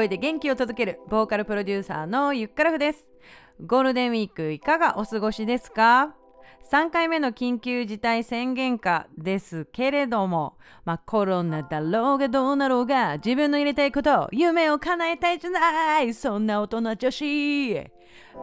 声で元気を届けるボーカルプロデューサーのゆっからふです。ゴールデンウィークいかがお過ごしですか？3回目の緊急事態宣言下ですけれども、まあ、コロナだろうがどうなろうが自分の入れたいこと夢を叶えたいじゃないそんな大人女子。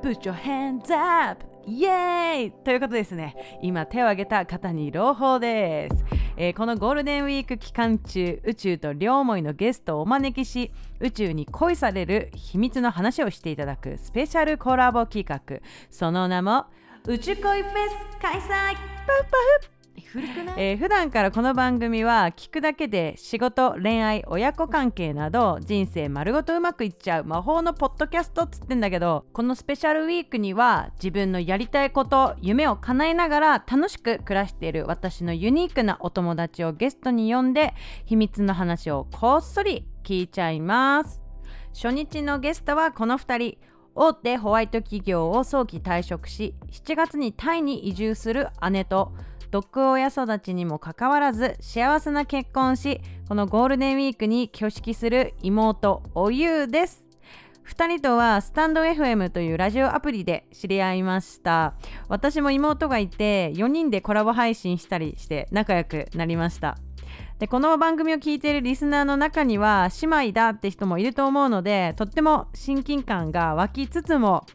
Put your hands up! イエーイということですね。今手を挙げた方に朗報です、えーこのゴールデンウィーク期間中宇宙と両思いのゲストをお招きし宇宙に恋される秘密の話をしていただくスペシャルコラボ企画。その名も宇宙恋フェス開催。パッパフ古くない、えー普段からこの番組は聞くだけで仕事恋愛親子関係など人生丸ごとうまくいっちゃう魔法のポッドキャストっつってんだけどこのスペシャルウィークには自分のやりたいこと夢を叶えながら楽しく暮らしている私のユニークなお友達をゲストに呼んで秘密の話をこっそり聞いちゃいます。初日のゲストはこの2人。大手ホワイト企業を早期退職し7月にタイに移住する姉とドッグ親育ちにもかかわらず幸せな結婚しこのゴールデンウィークに挙式する妹おゆうです。2人とはスタンド FM というラジオアプリで知り合いました。私も妹がいて4人でコラボ配信したりして仲良くなりました。でこの番組を聞いているリスナーの中には姉妹だって人もいると思うのでとっても親近感が湧きつつも、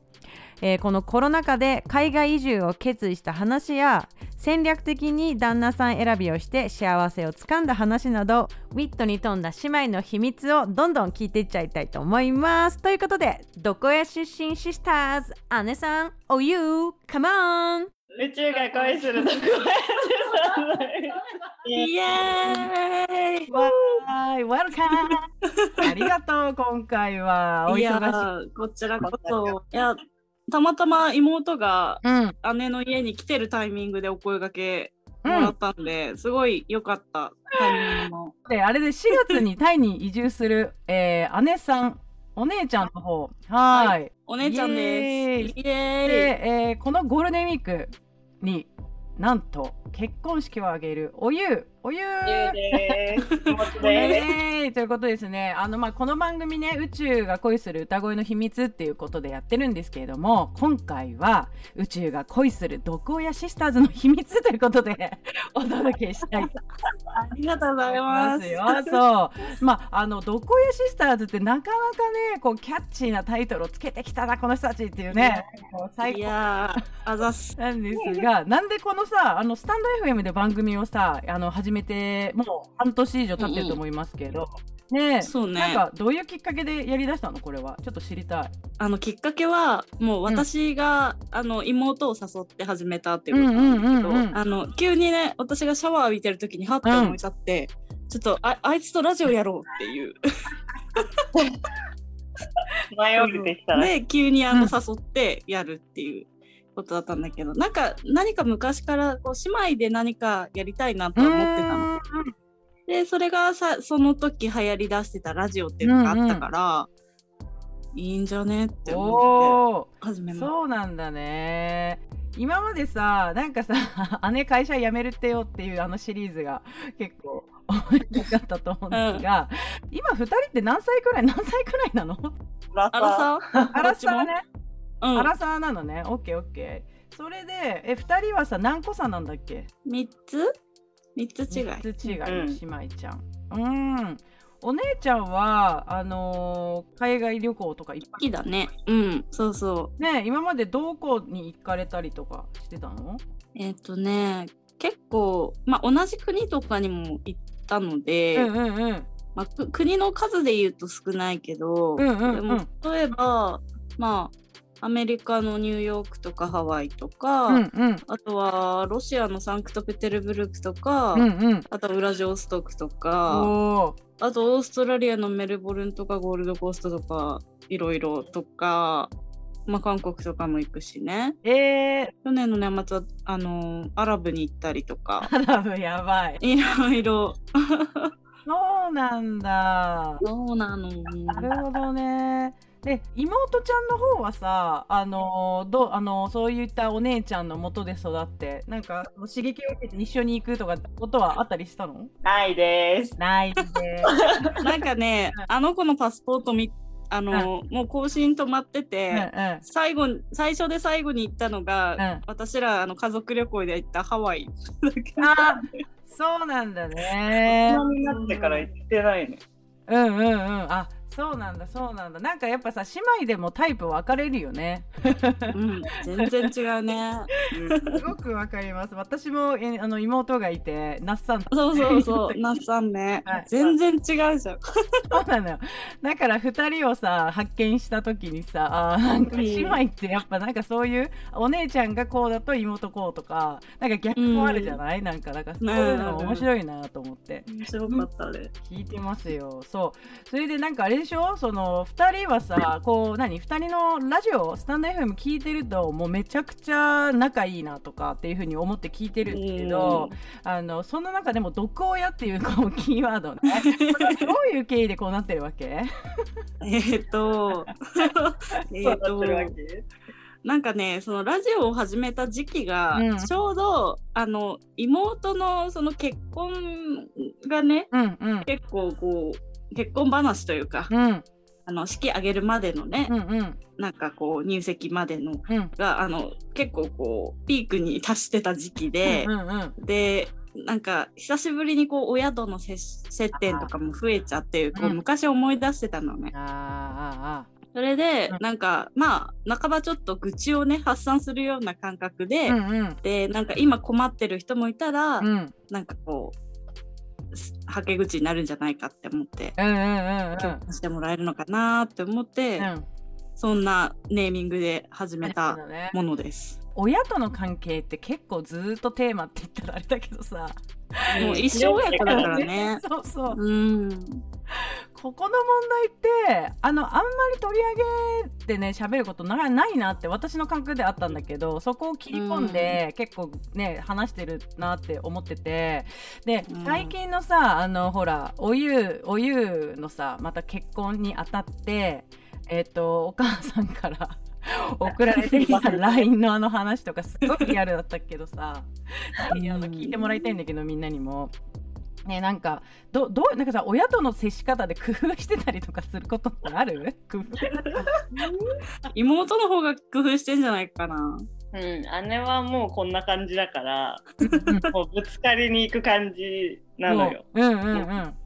えーこのコロナ禍で海外移住を決意した話や戦略的に旦那さん選びをして幸せをつかんだ話などウィットに富んだ姉妹の秘密をどんどん聞いていっちゃいたいと思います。ということでどこや出身シスターズ姉さんおゆうカモン宇宙が恋するとこイエーイ！わーい、ウェルカムありがとう、今回は。お忙しい。こちらこそ。いや、たまたま妹がうん、姉の家に来てるタイミングでお声掛けうんもらっ。たんで、すごい良かったタイミングも。で、あれで4月にタイに移住する、えー姉さん、お姉ちゃんの方。はーい。お姉ちゃんです。イエーイで、えーこのゴールデンウィークになんと結婚式を挙げるおゆう、おゆう。です。ということですね。あの、まあ、この番組ね、宇宙が恋する歌声の秘密っていうことでやってるんですけれども、今回は宇宙が恋する毒親シスターズの秘密ということで お届けしたいとありがとうございま。ますすよ。そう。まあ、あの、毒親シスターズってなかなかね、こう、キャッチーなタイトルをつけてきたな、この人たちっていうね、こう最い高やー、あざっす。なんですが、なんでこのさ、あの、スタンド FM で番組をさ、あの、始めて、もう半年以上経ってると思いますけど、ねえ、そうね。なんか、どういうきっかけでやりだしたの？これは。ちょっと知りたい。あのきっかけはもう私が、あの妹を誘って始めたっていうことなんですけど、うんうんうんうんあの急にね私がシャワー浴びてる時にハッと思い立って、ちょっとああいつとラジオやろうっていう前降りてきたら。で急にあうんの誘ってやるっていうことだったんだけどなんか何か昔からこう姉妹で何かやりたいなとは思ってたの。でそれがさその時流行りだしてたラジオっていうのがあったから、いいんじゃねって思おって始めー、まそうなんだね。今までさ、なんかさ、姉会社辞めるってよっていうあのシリーズが結構面白かったと思うんですが、今二人って何歳くらい、何歳くらいなの？ラあらさ。アラサーね。うんアラサーなのね。オッケーオッケー。それで、え、二人はさ、何個差なんだっけ？三つ？三つ違い。三つ違いのうん姉妹ちゃん。うん。お姉ちゃんは、あのー海外旅行とかいっぱ好きだね。うん、そうそう。い。ね今までどこに行かれたりとかしてたの？えっ、とね、結構、まあ、同じ国とかにも行ったので、うんうんうん。まあ、く国の数で言うと少ないけど、うんうんうんでも例えば、まあ、アメリカのニューヨークとかハワイとか、うんうんあとはロシアのサンクトペテルブルクとか、うんうん。あとはウラジオストクとか、あとオーストラリアのメルボルンとかゴールドコーストとかいろいろとか、まあ、韓国とかも行くしねえー、去年の年末はあのアラブに行ったりとか アラブやばい。いろいろそうなんだ。そうなのなるほどね。で妹ちゃんの方はさあのどうあのそういったお姉ちゃんのもとで育ってなんか刺激を受けて一緒に行くとかことはあったりしたの？ないです。ないで なんかね、あの子のパスポートみあの、もう更新止まってうんて、うん。最後に最初で最後に行ったのが、うん。私らあの家族旅行で行ったハワイ。あそうなんだね。大人になってから行ってないね。うんうんうん。あそうなんだそうなんだ。なんかやっぱさ姉妹でもタイプ分かれるよね。うん、全然違うね。すごくわかります。私もえあの妹がいて那須さんそうそうそう、那須さんね。はい、全然違うじゃん。そうなのよ。だから2人をさ発見した時にさあーなんか姉妹ってやっぱなんかそういうお姉ちゃんがこうだと妹こうとかなんか逆もあるじゃない、なんかなんかそういうの面白いなと思って。面白かったね。聞いてますよ。そう。それでなんかあれでしょ？その2人はさこう何？2人のラジオスタンド FM 聞いてるともうめちゃくちゃ仲いいなとかっていうふうに思って聞いてるんですけど、あのその中でも毒親っていうこうキーワードね。どういう経緯でこうなってるわけ？えーっと、えーっとなんかね、そのラジオを始めた時期が、うん。ちょうど、あの、妹のその結婚がね、うんうん。結構こう、結婚話というか、うん。あの式挙げるまでのね、うんうん。なんかこう入籍までのうん。があの結構こうピークに達してた時期で、うんうんでなんか久しぶりにこう親との接接点とかも増えちゃってこううん。昔思い出してたのね。それでうん。なんかまあ半ばちょっと愚痴をね発散するような感覚で、うんうん。でなんか今困ってる人もいたら、うん。なんかこうすはけ口になるんじゃないかって思って。うんうんうん共感してもらえるのかなって思って、うんそんなネーミングで始めたものです。親との関係って結構ずーっとテーマって言ったらあれだけどさ。もう一生親子だからね。そうそう。うん。ここの問題ってあのあんまり取り上げてね喋ることなないなって私の感覚であったんだけどそこを切り込んで、結構ね話してるなって思ってて。でうん最近のさあのほらおゆおゆのさまた結婚にあたってえっ、とお母さんから送られてきた LINE のあの話とかすごくリアルだったけどさあの聞いてもらいたいんだけどみんなにも。ねなんかどどうなんかさ親との接し方で工夫してたりとかすることってある？工夫 妹の方が工夫してんじゃないかな。うん、姉はもうこんな感じだから、もうぶつかりに行く感じなのよ。うんうんうんで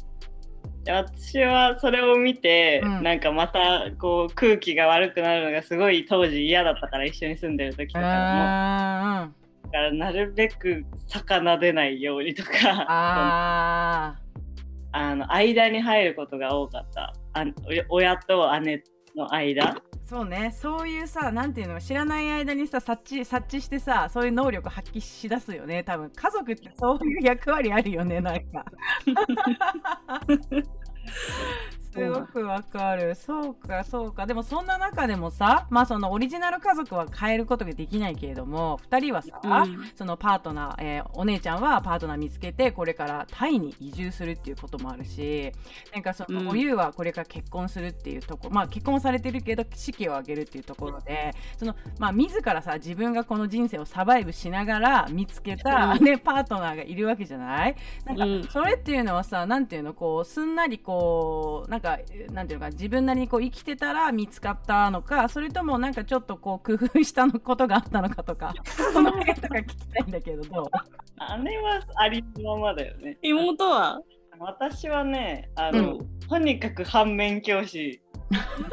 私はそれを見て、うん。なんかまたこう空気が悪くなるのがすごい当時嫌だったから一緒に住んでる時とかも。あだからなるべく魚出ないようにとか。あ あの間に入ることが多かった。あお親と姉の間？そうね。そういうさなんていうの？知らない間にさ察知察知してさそういう能力発揮しだすよね。多分。家族ってそういう役割あるよねなんか すごくわかる。そうかそうか。でもそんな中でもさまあそのオリジナル家族は変えることができないけれども2人はさ、うん。そのパートナー、えーお姉ちゃんはパートナー見つけてこれからタイに移住するっていうこともあるしなんかそうん。のおゆうはこれから結婚するっていうところ、まあ結婚されてるけど式を挙げるっていうところでそのまあ自らさ自分がこの人生をサバイブしながら見つけた、うん。ねパートナーがいるわけじゃない？なんかうん。それっていうのはさなんていうのこうすんなりこうなんかなんていうのか自分なりにこう生きてたら見つかったのかそれともなんかちょっとこう工夫したのことがあったのかとか この辺とか聞きたいんだけどどう？姉はありのままだよね。妹は？私はねあの、うとにかく反面教師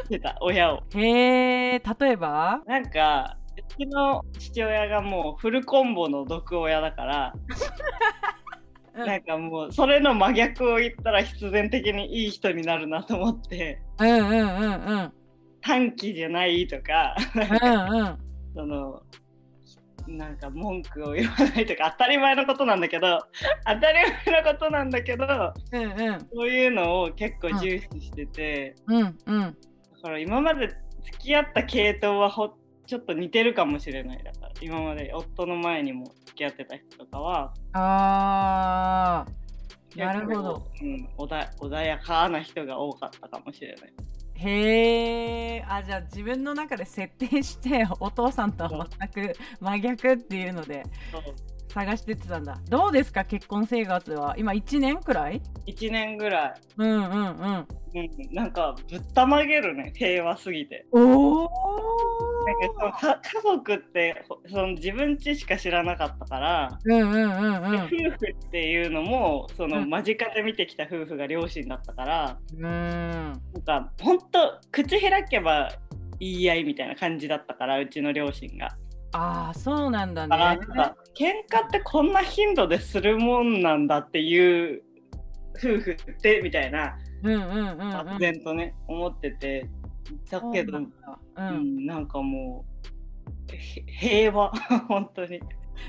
してた 親を。へえ例えば？なんかうちの父親がもうフルコンボの毒親だからうんなんかもうそれの真逆を言ったら必然的にいい人になるなと思って。うんうんうんうん。短期じゃないとか。そのなんか文句を言わないとか当たり前のことなんだけど当たり前のことなんだけどうんうん。そういうのを結構重視してて、うんうん。だから今まで付き合った系統はほちょっと似てるかもしれない。だから今まで夫の前にも付き合ってた人とかはあー。なるほど、うん、穏穏やかな人が多かったかもしれない。へえあじゃあ自分の中で設定してお父さんとは全く真逆っていうので探してってたんだ。どうですか結婚生活は。今1年くらい？1年ぐらい、うんうんうん。うん、なんかぶったまげるね平和すぎて。おおかそのか家族ってほその自分ちしか知らなかったから、うんうんうんうん。で夫婦っていうのもそのうん。間近で見てきた夫婦が両親だったから、うん。なんか本当口開けば言い合いみたいな感じだったからうちの両親が。ああそうなんだね。なんか喧嘩ってこんな頻度でするもんなんだっていう夫婦ってみたいなうんうんうんうん。漠然とね思っててだけどそうなんなんかもうへ平和。本当に。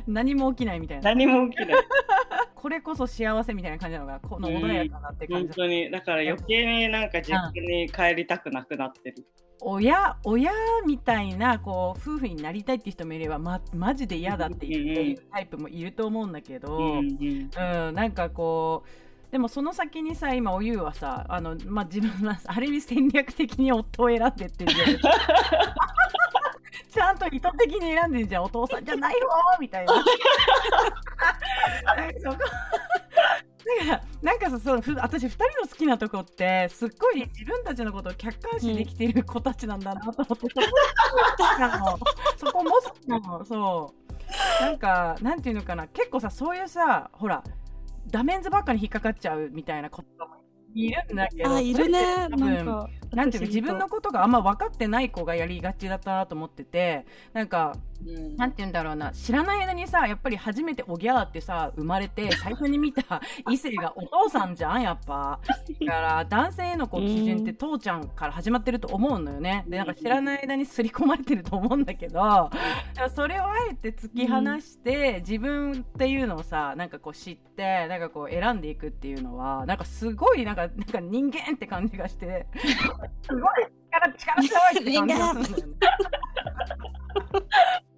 何も起きないみたいな。何も起きない。これこそ幸せみたいな感じなのがこの穏やかなって感じ。本当に。だから余計になんか実家に帰りたくなくなってる、親親みたいなこう夫婦になりたいって人もいれば、ま、マジで嫌だっていうタイプもいると思うんだけど、うんうん。うん、なんかこうでもその先にさ今おゆうはさあの、まあ、自分はある意味戦略的に夫を選んでってる ちゃんと意図的に選んでんじゃんお父さんじゃないよみたいな。そこだからなんかさそうふ私2人の好きなとこってすっごい自分たちのことを客観視できている子たちなんだなと思って、そこも好きなの。そこも好きなの。そう。なんかなんていうのかな。結構さそういうさほらダメンズばっかに引っかかっちゃうみたいなこともいるんだけど。あいるね。なんかなんていうか自分のことがあんま分かってない子がやりがちだったなと思ってて。なんかうん。なんて言うんだろうな。知らない間にさやっぱり初めておぎゃーってさ生まれて 最初に見た異性がお父さんじゃんやっぱ。だから男性へのこう基準って父ちゃんから始まってると思うのよね。でなんか知らない間に刷り込まれてると思うんだけどそれをあえて突き放して、自分っていうのをさなんかこう知ってなんかこう選んでいくっていうのはなんかすごいなんかなんか人間って感じがして すごい力力強いって感じがするんだよね。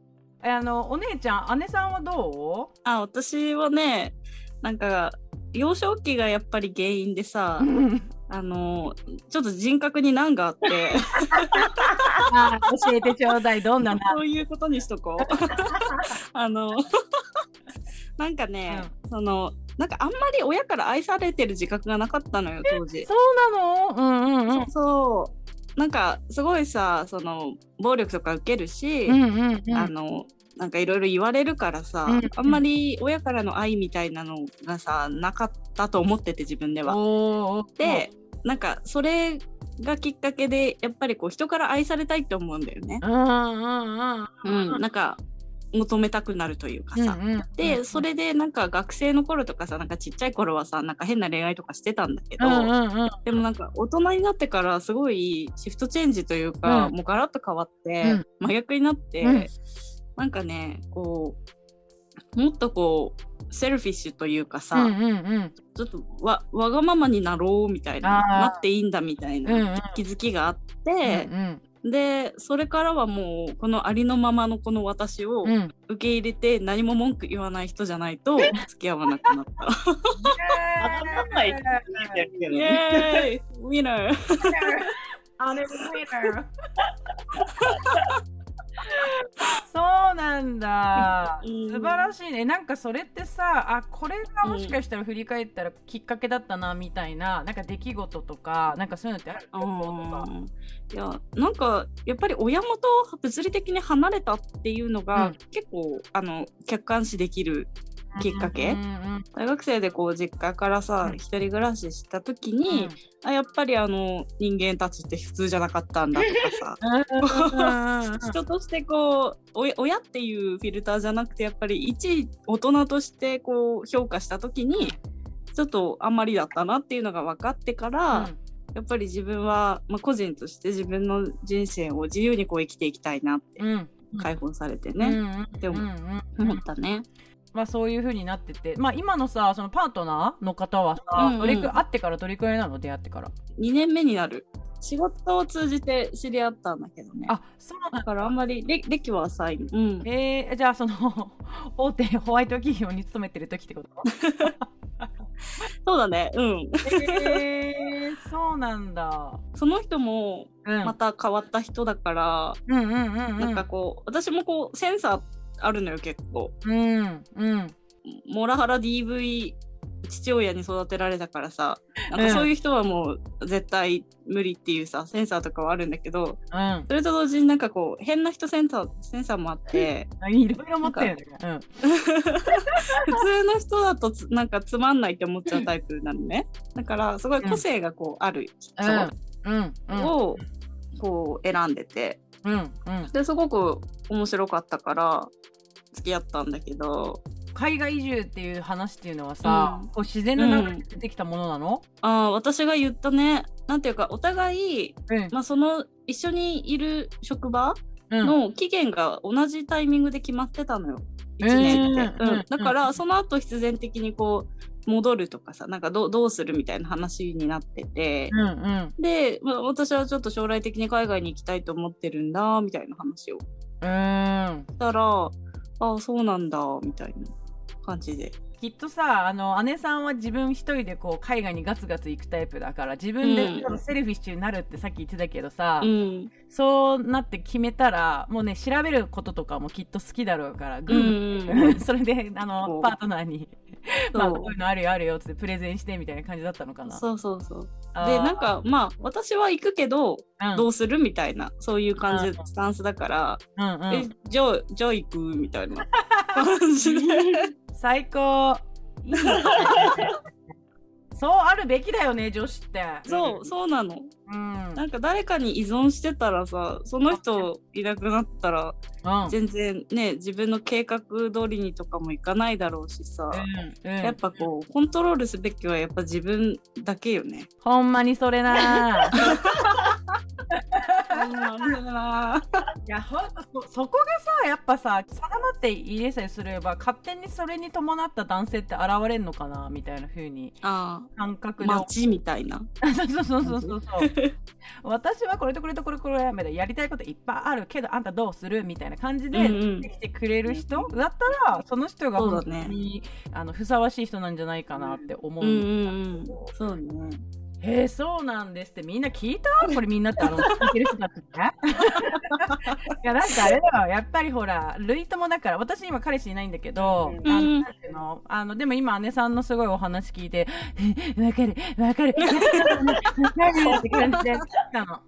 えあのお姉ちゃん姉さんはどあ私はねなんか幼少期がやっぱり原因でさう、あのちょっと人格に難があって。あ教えてちょうだいどんななそういうことにしとこう。あのなんかね、そのなんかあんまり親から愛されてる自覚がなかったのよ当時。そうなの？うんうんうん。そうなんかすごいさその暴力とか受けるし、うんうんうんあのなんかいろいろ言われるからさ、うんあんまり親からの愛みたいなのがさなかったと思ってて自分では。で、なんかそれがきっかけでやっぱりこう人から愛されたいって思うんだよね。うんうんうんうん、なんか求めたくなるというかさ。うんうんでそれでなんか学生の頃とかさなんかちっちゃい頃はさなんか変な恋愛とかしてたんだけど、うんうんうんでもなんか大人になってからすごいシフトチェンジというか、うん。もうガラッと変わって、うん。真逆になって、うん。なんかねこうもっとこうセルフィッシュというかさ、うんうんうん。ちょっとわわがままになろうみたいななっていいんだみたいうんうん。な気づきがあっうて、んでそれからはもうこのありのままのこの私を受け入れて何も文句言わない人じゃないと付き合わなくなった。イねエーイ。ウィナーあれウィナーそうなんだ、うん。素晴らしいね。なんかそれってさあこれがもしかしたら振り返ったらきっかけだったなみたいな、なんか出来事とかなんかそういうのってある？いやなんかやっぱり親元を物理的に離れたっていうのが、うん。結構あの客観視できるきっかけ？うんうん大学生でこう実家からさ、うん一人暮らしした時うん。に、あやっぱりあの人間たちって普通じゃなかったんだとかさ。うんうんうん人としてこうお親っていうフィルターじゃなくてやっぱり一大人としてこう評価した時にちょっとあんまりだったなっていうのが分かってから、やっぱり自分は、まあ、個人として自分の人生を自由にこう生きていきたいなってうん。うん解放されてね、うんうんでもうんうん。思ったね。まあそういう風になっててまあ今のさそのパートナーの方はさ、うんうんどれく会ってからどれくらいなの？出会ってから2年目になる仕事を通じて知り合ったんだけどね。あそうだだからあんまり歴歴は浅い。うん。えー、じゃあその 大手ホワイト企業に勤めてる時ってこと？そうだねうんえー、そうなんだ。その人もうん、また変わった人だから、うん。なんかこう私もこうセンサーあるのよ結構うんうん。モラハラ DV 父親に育てられたからさなんうんかそういう人はもう絶対無理っていうさセンサーとかはあるんだけどうんそれと同時になんかこう変な人センサーセンサーもあって あ。いろいろ持ってるよね。うん。普通の人だとつなんかつまんないって思っちゃうタイプなのねだからすごい個性がこうある人うんうんをこう選んでてうんうん。ですごく面白かったから付き合ったんだけど。海外移住っていう話っていうのはさ、うん。こう自然の中で出てきたものなの？あー私が言ったね。なんていうかお互い、うん。まあ、その一緒にいる職場うん。の期限が同じタイミングで決まってたのよ。1年って、うん。うん。だかうん。らその後必然的にこう戻るとかさなんかどうどうするみたいな話になってて、うんうん。で、まあ、私はちょっと将来的に海外に行きたいと思ってるんだみたいな話を。うん。したらああそうなんだみたいな感じで。きっとさあの姉さんは自分一人でこう海外にガツガツ行くタイプだから自分でセルフィッシュになるってさっき言ってたけどさ、うん。そうなって決めたらもうね調べることとかもきっと好きだろうから、うグんーうんうん それであのパートナーに まあこういうのあるよあるよってプレゼンしてみたいな感じだったのかな？そうそうそう。でなんかまあ私は行くけどうん。どうするみたいなそういう感じうん。スタンスだから、うんうん。えじゃあじゃあ行くみたいな。感じで。最高。そうあるべきだよね女子って。そうそうなのうん、なんか誰かに依存してたらさその人いなくなったらうん。全然ね自分の計画通りにとかもいかないだろうしさ、うんうん。やっぱこうコントロールすべきはやっぱ自分だけよね。ほんまにそれな。いやほんとそそこがさやっぱさ定まって入れさえすれば勝手にそれに伴った男性って現れんのかなみたいな風にああ。感覚で思街みたいな。そうそうそうそうそう 私はこれとこれとこれこれやめだやりたいこといっぱいあるけどあんたどうするみたいな感じでうんうんできてくれる人だったらその人が本当そうだねに、あのふさわしい人なんじゃないかなって思ううんうんうん。そうね。へえそうなんですってみんな聞いた？これみんなってあの 聞いてる人だってね。いやなんかあれだよ。やっぱりほら類友だから私今彼氏いないんだけど、うん。あのでも今姉さんのすごいお話聞いて「わかる？わかる？わかる？わかる」って感じで来たの。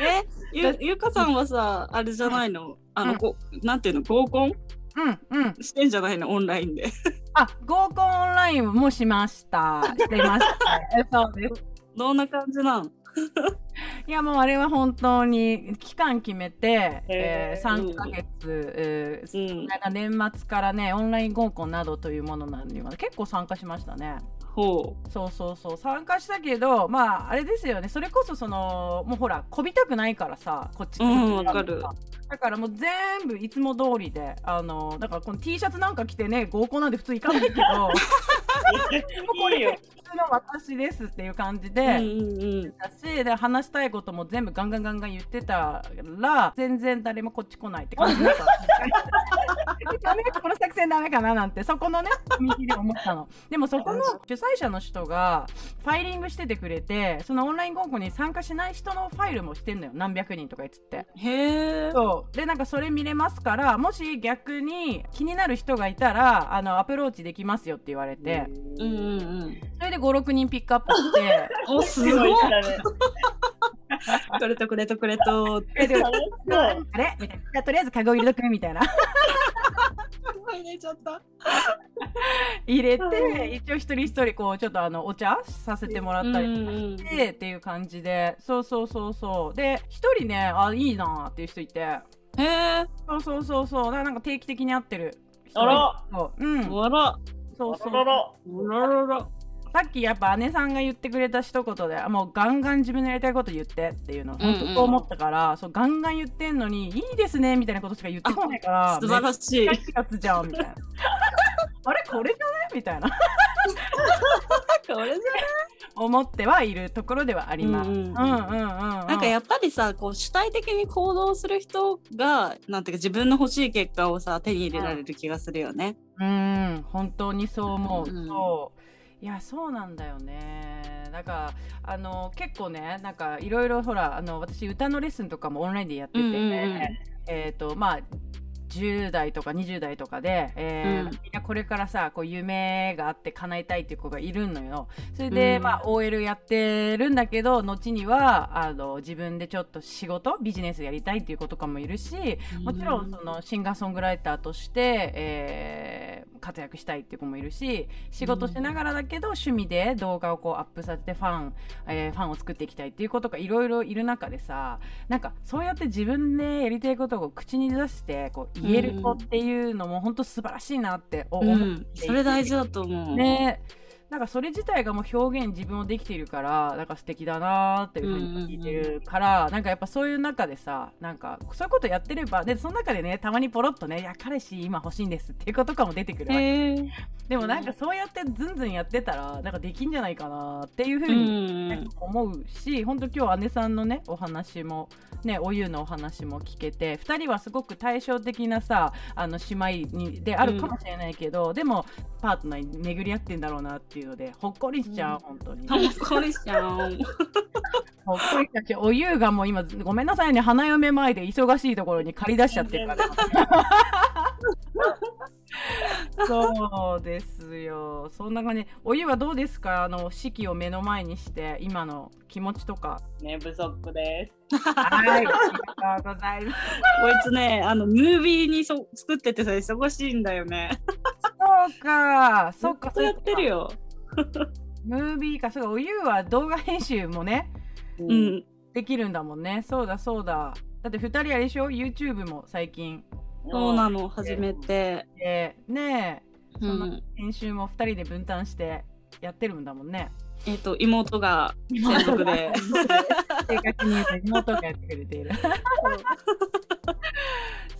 えゆゆかさんはさあれじゃないの？あの、うん。こなんていうの？合コン？うんうん。してんじゃないの？オンラインで。あ合コンオンラインもしました。してましたえ そうです。どんな感じなん？いやもうあれは本当に期間決めて、えへー。ー、3ヶ月、えーうん。なん。か年末からねオンライン合コンなどというものなのには結構参加しましたね。ほそうそうそう。参加したけどまああれですよね。それこそそのもうほらこびたくないからさこっちうんかるだからもう全部いつも通りであのだからこの T シャツなんか着てね合コンなんて普通行かないけど もうこれ普通の私ですっていう感じう。で、うんうんうん。だしで話したいことも全部ガンガンガンガン言ってたら全然誰もこっち来ないって感じだったダメこの作戦ダメかななんてそこのね右で思ったのでもそこの主催者の人がファイリングしててくれてそのオンライン合コンに参加しない人のファイルもしてんのよ何百人とか言っててへえ。そうでなんかそれ見れますからもし逆に気になる人がいたらあのアプローチできますよって言われてうんうんうん。それで56人ピックアップして おすすごい。これとこれとこれと。あれ？みたいな。じゃあとりあえずカゴ入れとくみたいな。入れちゃった。入れて、一応一人一人こう、ちょっとあの、お茶させてもらったりうんして、っていう感じで、そうそうそうそう。で、一人ね、あ、いいなっていう人いて、へえ。そうそうそうそう。だからなんか定期的に会ってる人あらそう。うん。あら。そうそう。あららあららら。さっきやっぱ姉さんが言ってくれた一言で、あもうガンガン自分のやりたいこと言ってっていうの、うんうん本当そう思ったから、そうガンガン言ってんのに、いいですねみたいなことしか言ってこないから、素晴らしい。やつじゃんみたいな。あれこれじゃね？みたいな これじ思ってはいるところではあります。うんうんうんうんうんうん。なんかやっぱりさこう主体的に行動する人がなんていうか自分の欲しい結果をさ手に入れられる気がするよね。うん本当にそう思う。うんそういやそうなんだよね。だからあの結構ねなんかいろいろほらあの私歌のレッスンとかもオンラインでやってて、うんうんうん。えっ、とまあ10代とか20代とかで、えーうん。みんなこれからさこう夢があって叶えたいっていう子がいるのよ。それで、うん。まあ OL やってるんだけど後にはあの自分でちょっと仕事ビジネスやりたいっていう子とかもいるしもちろんそのシンガーソングライターとして、えー活躍したいっていう子もいるし仕事しながらだけど趣味で動画をこうアップさせてファン、えーファンを作っていきたいっていう子とかいろいろいる中でさなんかそうやって自分でやりたいことを口に出してこう言える子っていうのも本当素晴らしいなって思うってん、それ大事だと思う。ねなんかそれ自体がもう表現自分をできているからなんか素敵だなーっていうふうに聞いてるから、なんかやっぱそういう中でさなんかそういうことやってればでその中でねたまにポロッとね「いや彼氏今欲しいんです」っていうことかも出てくるわけ。でもなんかそうやってずんずんやってたらなんかできんじゃないかなっていうふううにん。思うし、本当今日姉さんのねお話もねお湯のお話も聞けて2人はすごく対照的なさあの姉妹にであるかもしれないけど、でもパートナーに巡り合ってんだろうなっていうのでほっこりしちゃう、うん本当にほっこりしちゃう。ほっこりしちゃうしお湯がもう今ごめんなさいね花嫁前で忙しいところに借り出しちゃってるからそうですよそんな感じお湯はどうですか？あの式を目の前にして今の気持ちとか寝不足です。はい、ありがとうございます。こいつね、あの、ムービーにそ作っててさ、忙しいんだよね。そうか、そうか、ずっとやってる。よ。ムービーか、そうか、おゆうは動画編集もね、うう。ん。できるんだもんね。そうだ、そうだ。だって二人あれでしょ ?YouTube も最近。そうなの、初めて。で、ねえ、うそのん。編集も二人で分担してやってるんだもんね。えっと、妹が専属で。正確に言うと妹がやってくれている。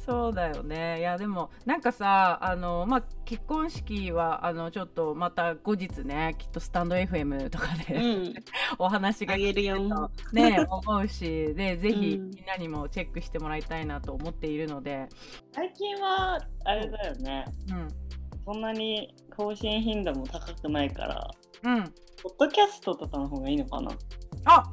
そうだよね。いや、でも、なんかさ、あの、まあ、結婚式は、あの、ちょっとまた後日ね、きっとスタンド FM とかうで、ん。お話があげるよ。ね思うし、で、ぜひうんみんなにもチェックしてもらいたいなと思っているので、最近はあれだよね。うん。そんなに更新頻度も高くないから、うん。ポッドキャストとかの方がいいのかな。あ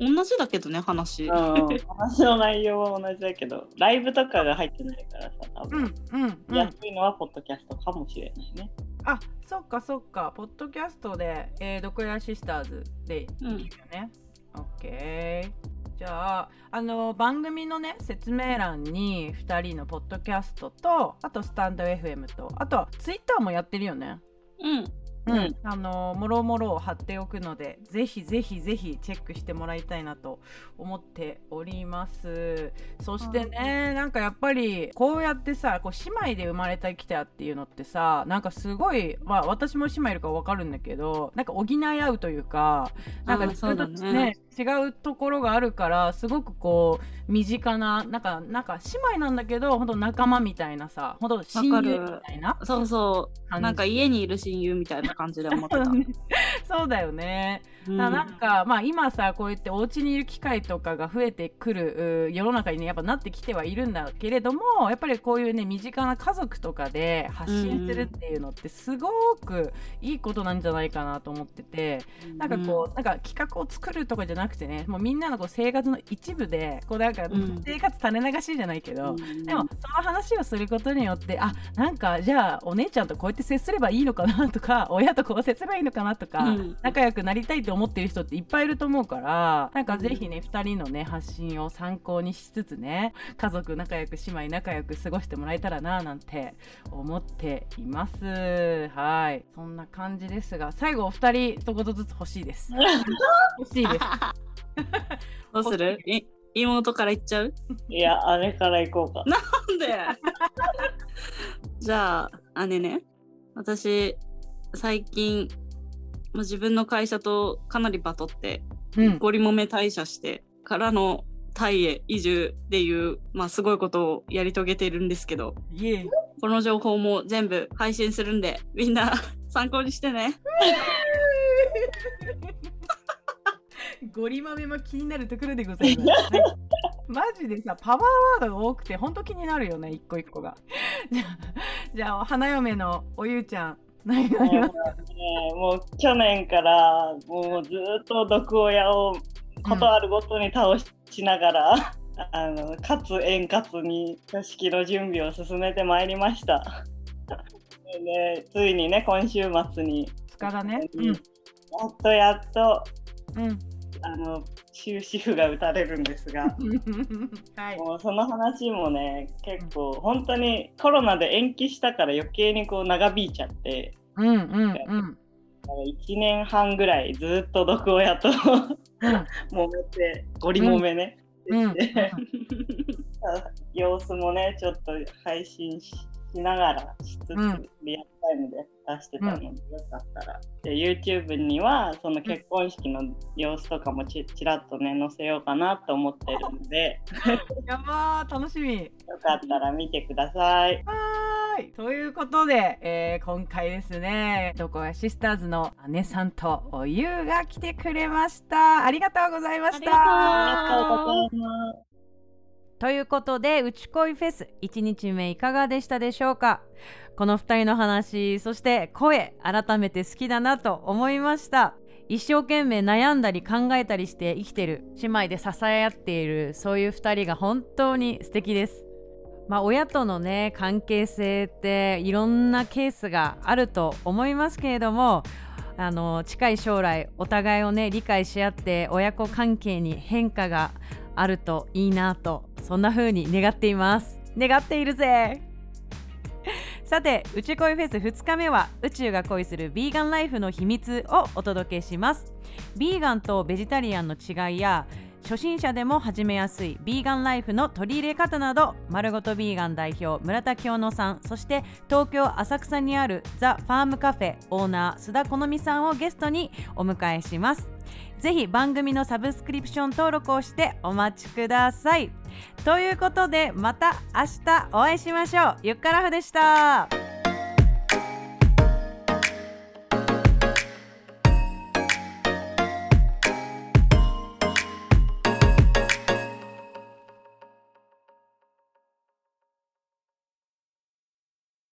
同じだけどね、話。話の内容は同じだけど、ライブとかが入ってないからさ、多分、うん、うん、うん。安いのはポッドキャストかもしれないね。あ、そっかそっか。ポッドキャストで、えー、毒屋シスターズでいいよね。オッケー。じゃあ、あの、番組のね、説明欄に2人のポッドキャストと、あとスタンド FM と、あとはツイッターもやってるよね。うん。うん、あのもろもろを貼っておくのでぜひぜひぜひチェックしてもらいたいなと思っております。そしてねなんかやっぱりこうやってさこう姉妹で生まれてきたっていうのってさなんかすごいまあ私も姉妹いるから分かるんだけどなんか補い合うというかなんかちょっとね違うところがあるからすごくこう身近ななんかなんか姉妹なんだけど本当仲間みたいなさ本当親友みたいなそうそう。なんか家にいる親友みたいな感じで思ってた。そうだよね。うん。ななんか、まあ、今さこうやってお家にいる機会とかが増えてくるう世の中にねやっぱなってきてはいるんだけれどもやっぱりこういうね身近な家族とかで発信するっていうのってすごくいいことなんじゃないかなと思っててなんかこう、なんか企画を作るとかじゃなくてねもうみんなのこう生活の一部でこうなんかうん。生活種流しじゃないけど、うん。でもその話をすることによってあなんかじゃあお姉ちゃんとこうやって接すればいいのかなとか親とこう接すればいいのかなとか、うん仲良くなりたいと思ってる人っていっぱいいると思うからなんかぜひね2人のね発信を参考にしつつね家族仲良く姉妹仲良く過ごしてもらえたらななんて思っています。はい。そんな感じですが最後お二人一言ずつ欲しいです。欲しいです。どうする？い妹から言っちゃう？いや、姉から行こうか。なんで？じゃあ姉ね。私最近まあ自分の会社とかなりバトってうんゴリもめ退社してからのタイへ移住っていう、まあ、すごいことをやり遂げているんですけどこの情報も全部配信するんでみんな 参考にしてね ゴリ豆も気になるところでございます。はい マジでさ、パワーワードが多くて、本当気になるよね、一個一個が。じゃあ、じゃあ花嫁のおゆうちゃん、何がもうねもう去年からもうずっと毒親をことあるごとに倒しながら、あのかつ円滑に座敷の準備を進めてまいりました。でついにね今週末に。2日だね。やっとやっと。うんあの終止符が打たれるんですが。う んはい。もうその話もね結構本当にコロナで延期したから余計にこう長引いちゃって。うんうんうん。1年半ぐらいずっと毒親とうん。揉めてゴリ揉めね、うん。して 様子もねちょっと配信ししながらしつつ、うん。リアルタイムで出してたので、よかったら。で YouTube にはその結婚式の様子とかもちちらっとね載せようかなと思ってるので。やばー楽しみ。よかったら見てください。はーい。ということで、えー今回ですねどこやシスターズの姉さんとゆうが来てくれました。ありがとうございました。ありがとうございます。ということで、うち恋フェス1日目いかがでしたでしょうか？この2人の話、そして声、改めて好きだなと思いました。一生懸命悩んだり考えたりして生きてる姉妹で支え合っているそういう2人が本当に素敵です。まあ親とのね関係性っていろんなケースがあると思いますけれどもあの近い将来お互いをね理解し合って親子関係に変化があるといいなとそんな風に願っています。願っているぜ。さて宇宙恋フェス2日目は宇宙が恋するビーガンライフの秘密をお届けします。ビーガンとベジタリアンの違いや初心者でも始めやすいビーガンライフの取り入れ方など丸ごとビーガン代表村田清野さんそして東京浅草にあるザ・ファームカフェオーナー須田好美さんをゲストにお迎えします。ぜひ番組のサブスクリプション登録をしてお待ちください。ということでまた明日お会いしましょう。ゆっからふでした。